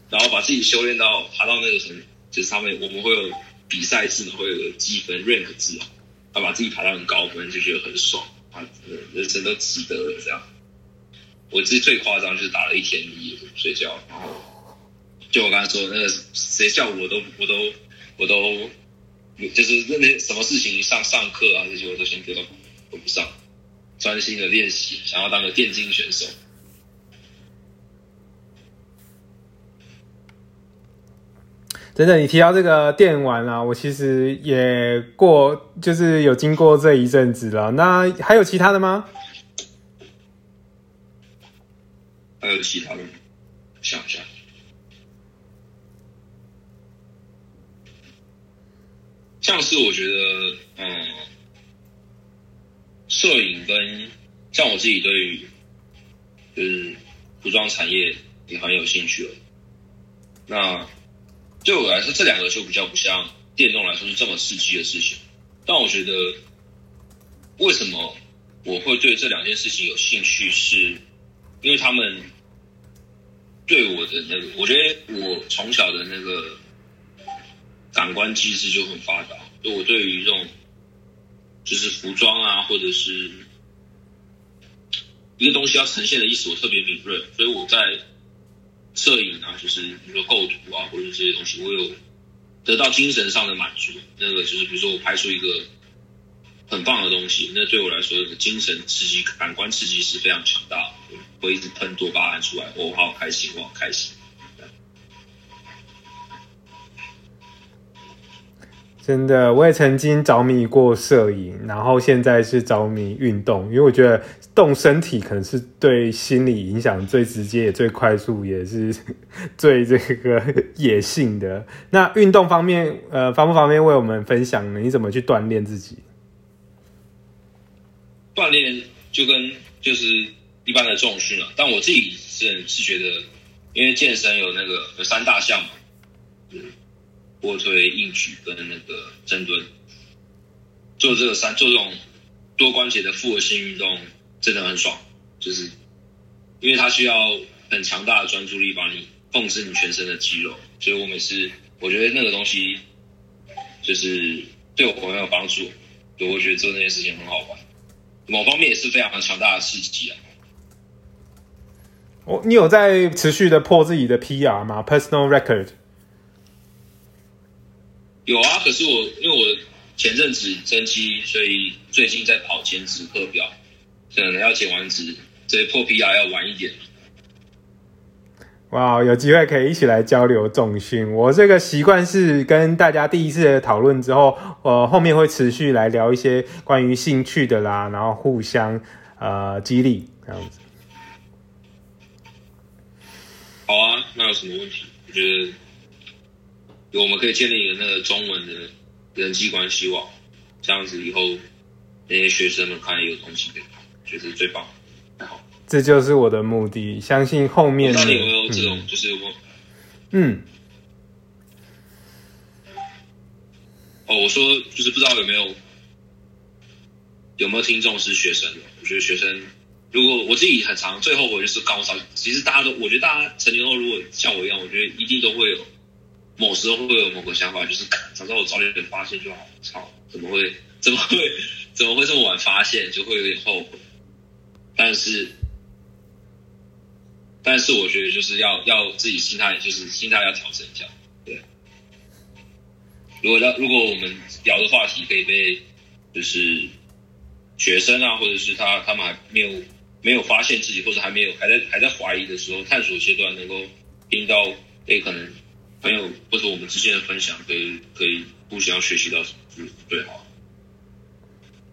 然后把自己修炼到爬到那个什么，就是上面我们会有比赛制，会有积分 rank 制，他把自己爬到很高分，就觉得很爽啊，人生都值得了这样。我自己最夸张就是打了一天一夜睡觉，然后就我刚才说那个谁叫我都我都我都。就是那那什么事情上上课啊这些我都先搁到都不上，专心的练习，想要当个电竞选手。真的，你提到这个电玩啊，我其实也过，就是有经过这一阵子了。那还有其他的吗？还有其他的，想一下。像是我觉得，嗯，摄影跟像我自己对于就是服装产业也很有兴趣了。那对我来说，这两个就比较不像电动来说是这么刺激的事情。但我觉得，为什么我会对这两件事情有兴趣，是因为他们对我的那个，我觉得我从小的那个。感官机制就很发达，就我对于这种就是服装啊，或者是一个东西要呈现的意思，我特别敏锐，所以我在摄影啊，就是比如说构图啊，或者这些东西，我有得到精神上的满足。那个就是比如说我拍出一个很棒的东西，那对我来说，精神刺激、感官刺激是非常强大的，会一直喷多巴胺出来，我好开心，我好开心。真的，我也曾经着迷过摄影，然后现在是着迷运动，因为我觉得动身体可能是对心理影响最直接、也最快速，也是 最这个野性的。那运动方面，呃，方不方便为我们分享呢？你怎么去锻炼自己？锻炼就跟就是一般的重训了，但我自己是是觉得，因为健身有那个有三大项嘛，嗯。卧推、硬举跟那个深蹲，做这个三做这种多关节的复合性运动真的很爽，就是因为它需要很强大的专注力，帮你控制你全身的肌肉，所以我每次我觉得那个东西就是对我很有帮助，我觉得做那件事情很好玩，某方面也是非常强大的刺激啊。我你有在持续的破自己的 PR 吗？Personal record？有啊，可是我因为我前阵子增肌，所以最近在跑减脂课表，可能要减完脂，所以破 PR 要晚一点。哇，有机会可以一起来交流重训。我这个习惯是跟大家第一次讨论之后，呃，后面会持续来聊一些关于兴趣的啦，然后互相呃激励这样子。好啊，那有什么问题？我觉得。我们可以建立一个那个中文的人际关系网，这样子以后那些学生们看有东西觉得最棒。好，这就是我的目的。相信后面有没有这种，就是我，嗯，哦，我说就是不知道有没有有没有听众是学生的？我觉得学生，如果我自己很常最后悔就是高烧，其实大家都，我觉得大家成年后如果像我一样，我觉得一定都会有。某时候会有某个想法，就是早知道我早点发现就好。操，怎么会？怎么会？怎么会这么晚发现？就会有点后悔。但是，但是我觉得就是要要自己心态，就是心态要调整一下。对。如果要如果我们聊的话题可以被就是学生啊，或者是他他们还没有没有发现自己，或者还没有还在还在怀疑的时候，探索阶段能够听到，诶，可能。朋友或者我们之间的分享，可以可以互相学习到什么是最好。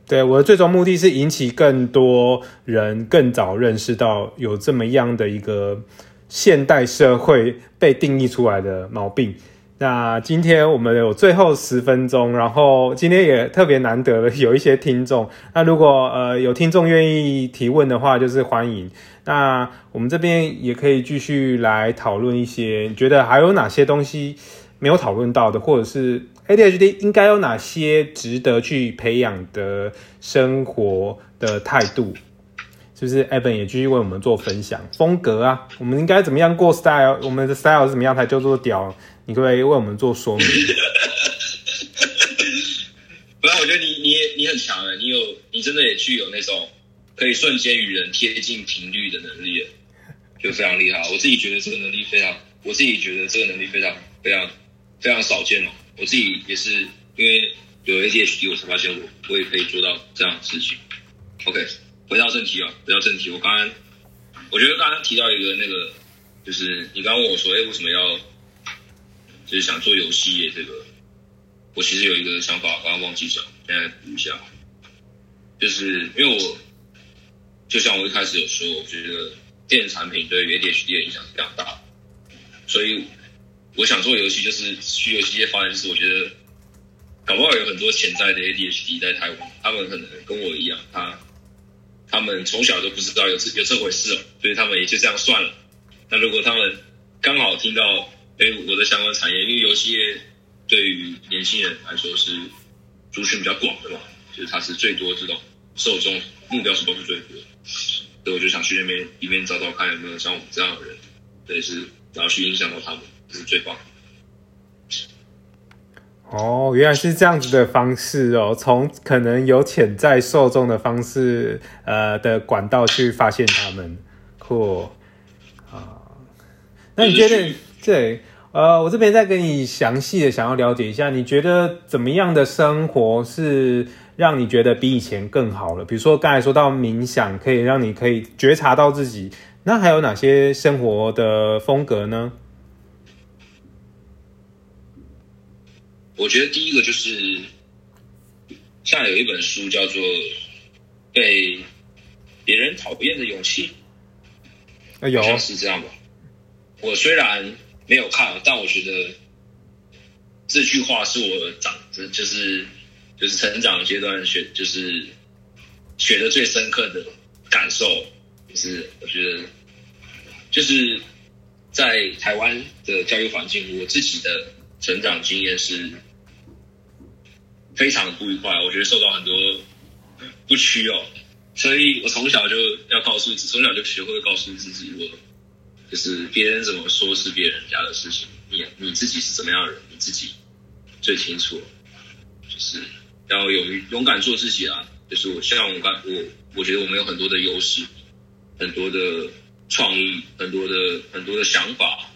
对我的最终目的是引起更多人更早认识到有这么样的一个现代社会被定义出来的毛病。那今天我们有最后十分钟，然后今天也特别难得的有一些听众。那如果呃有听众愿意提问的话，就是欢迎。那我们这边也可以继续来讨论一些，你觉得还有哪些东西没有讨论到的，或者是 ADHD 应该有哪些值得去培养的生活的态度？是不是 Evan 也继续为我们做分享？风格啊，我们应该怎么样过 style？我们的 style 是怎么样才叫做屌？你可不可以为我们做说明？不然我觉得你你你很强了，你有你真的也具有那种可以瞬间与人贴近频率的能力，就非常厉害。我自己觉得这个能力非常，我自己觉得这个能力非常非常非常少见哦。我自己也是因为有 ADHD，我才发现我我也可以做到这样的事情。OK，回到正题啊，回到正题。我刚刚我觉得刚刚提到一个那个，就是你刚刚问我说，哎，为什么要就是想做游戏业这个？我其实有一个想法，刚刚忘记讲，现在补一下。就是因为我就像我一开始有说，我觉得电子产品对 ADHD 的影响是非常大，所以我想做游戏，就是去游戏业发展。就是我觉得，搞不好有很多潜在的 ADHD 在台湾，他们可能跟我一样，他他们从小都不知道有这有这回事，所以他们也就这样算了。那如果他们刚好听到，哎，我的相关产业，因为游戏业。对于年轻人来说是族群比较广的嘛，就是它是最多这种受众目标是都是最多，所以我就想去那边一面找找看有没有像我们这样的人，对，是然后去影响到他们，这是最棒的。哦，原来是这样子的方式哦，从可能有潜在受众的方式，呃的管道去发现他们，酷啊，那你觉得对？呃，我这边再跟你详细的想要了解一下，你觉得怎么样的生活是让你觉得比以前更好了？比如说刚才说到冥想，可以让你可以觉察到自己，那还有哪些生活的风格呢？我觉得第一个就是，像有一本书叫做《被别人讨厌的勇气》，啊，有是这样吧？我虽然。没有看，但我觉得这句话是我长，就是就是成长阶段学，就是学的最深刻的感受，就是我觉得就是在台湾的教育环境，我自己的成长经验是非常不愉快，我觉得受到很多不屈哦，所以我从小就要告诉自，从小就学会告诉自己我。就是别人怎么说是别人家的事情，你你自己是怎么样的人，你自己最清楚。就是要勇于勇敢做自己啊！就是我像我刚我我觉得我们有很多的优势，很多的创意，很多的很多的想法，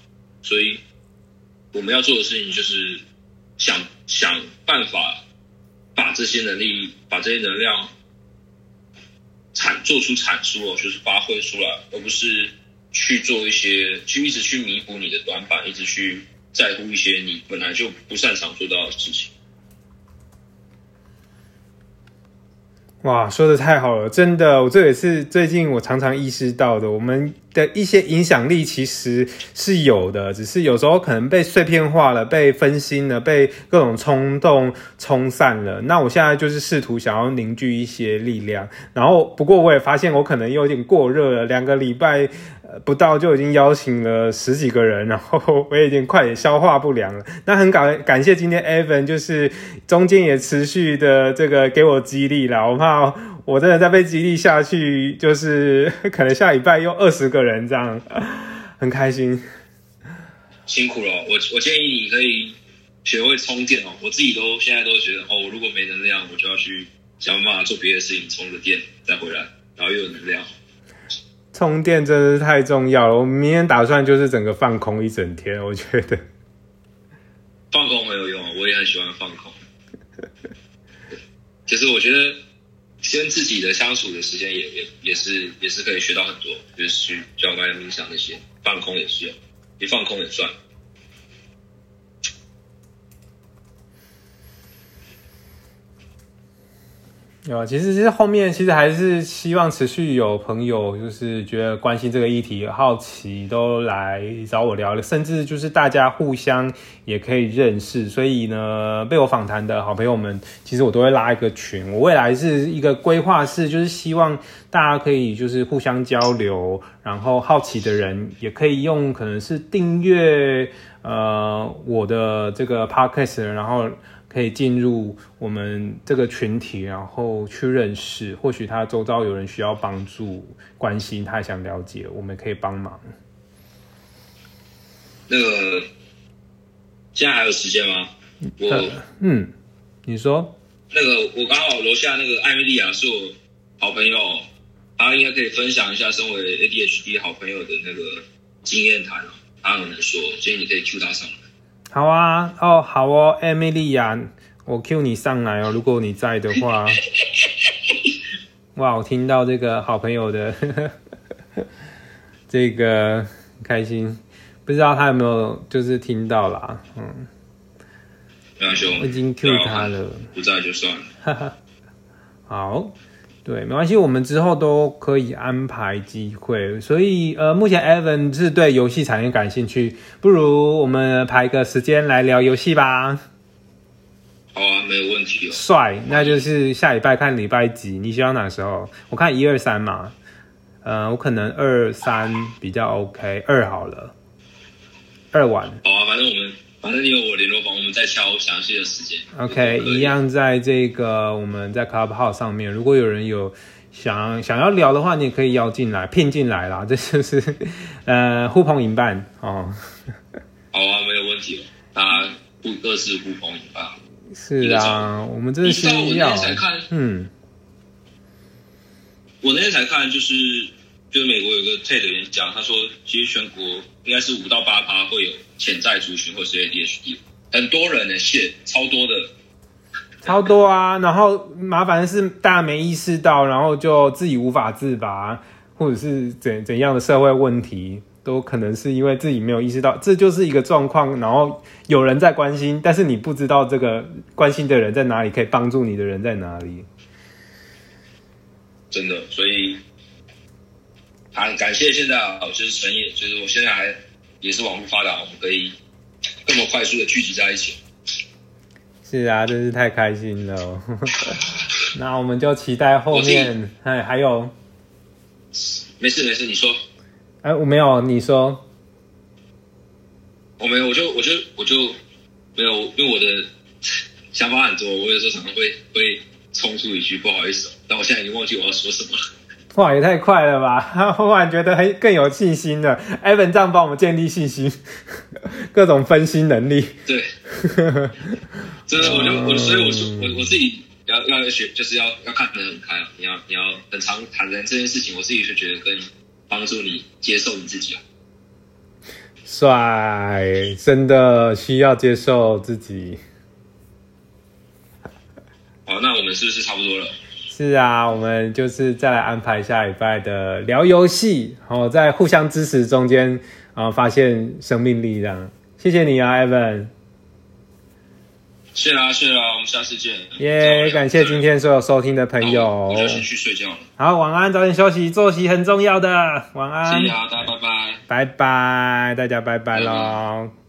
所以我们要做的事情就是想想办法把这些能力，把这些能量产做出产出哦，就是发挥出来，而不是。去做一些，去一直去弥补你的短板，一直去在乎一些你本来就不擅长做到的事情。哇，说的太好了，真的，我这也是最近我常常意识到的。我们的一些影响力其实是有的，只是有时候可能被碎片化了，被分心了，被各种冲动冲散了。那我现在就是试图想要凝聚一些力量，然后不过我也发现我可能有点过热了，两个礼拜。不到就已经邀请了十几个人，然后我已经快点消化不良了。那很感感谢今天 Evan，就是中间也持续的这个给我激励了。我怕我真的再被激励下去，就是可能下礼拜又二十个人这样，很开心。辛苦了，我我建议你可以学会充电哦。我自己都现在都觉得哦，如果没能量，我就要去想办法做别的事情充个电再回来，然后又有能量。充电真的是太重要了。我明天打算就是整个放空一整天。我觉得放空很有用，我也很喜欢放空。其实我觉得跟自己的相处的时间也也也是也是可以学到很多，就是去教大家冥想那些放空也是，一放空也算。有，其实其实后面其实还是希望持续有朋友，就是觉得关心这个议题、好奇，都来找我聊，甚至就是大家互相也可以认识。所以呢，被我访谈的好朋友们，其实我都会拉一个群。我未来是一个规划是，就是希望大家可以就是互相交流，然后好奇的人也可以用可能是订阅呃我的这个 podcast，然后。可以进入我们这个群体，然后去认识。或许他周遭有人需要帮助、关心，他想了解，我们可以帮忙。那个现在还有时间吗？我嗯，你说那个我刚好楼下那个艾米莉亚是我好朋友，她应该可以分享一下身为 ADHD 好朋友的那个经验谈哦。她很能说，所以你可以 Q 她上来。好啊，哦，好哦，艾米莉亚，我 Q 你上来哦，如果你在的话。哇，我听到这个好朋友的 这个开心，不知道他有没有就是听到啦，嗯。没关系，我已经 Q 他了，不在就算了。好。对，没关系，我们之后都可以安排机会。所以，呃，目前 Evan 是对游戏产业感兴趣，不如我们排个时间来聊游戏吧。好啊，没有问题。帅，那就是下礼拜看礼拜几？你希望哪时候？我看一二三嘛。呃，我可能二三比较 OK，二好了，二晚。好啊，反正我们。反正你有我联络方，我们再敲详细的时间。OK，一样在这个我们在 Clubhouse 上面，如果有人有想想要聊的话，你也可以邀进来，聘进来啦。这就是呃互捧引伴哦。好啊，没有问题，大家互各自互捧引伴。是啊，我们真的需要。嗯，我那天才看，就是就是美国有个 TED 演讲，他说其实全国应该是五到八趴会有。潜在族群或是 ADHD，很多人呢，是超多的，超多啊！然后麻烦的是大家没意识到，然后就自己无法自拔，或者是怎怎样的社会问题，都可能是因为自己没有意识到，这就是一个状况。然后有人在关心，但是你不知道这个关心的人在哪里，可以帮助你的人在哪里。真的，所以很感谢现在啊，就是陈业，就是我现在还。也是网络发达，我们可以这么快速的聚集在一起。是啊，真是太开心了。那我们就期待后面，哎，还有，没事没事，你说。哎，我没有，你说。我没有，我就我就我就没有，因为我的想法很多，我有时候常常会会冲出一句不好意思，但我现在已经忘记我要说什么了。哇，也太快了吧！忽然觉得很更有信心了。Evan 这样帮我们建立信心，各种分析能力。对，真的，我就我所以我说我我自己要要学，就是要要看得很开啊！你要你要很常坦然这件事情，我自己是觉得更帮助你接受你自己啊。帅，真的需要接受自己。好，那我们是不是差不多了？是啊，我们就是再来安排下礼拜的聊游戏，然后在互相支持中间，然后发现生命力量。谢谢你啊，Evan。是啊，是啊，我们下次见。耶，感谢今天所有收听的朋友。我先去睡觉了。好，晚安，早点休息，作息很重要的。晚安。谢谢大家，拜拜。拜拜，大家拜拜喽。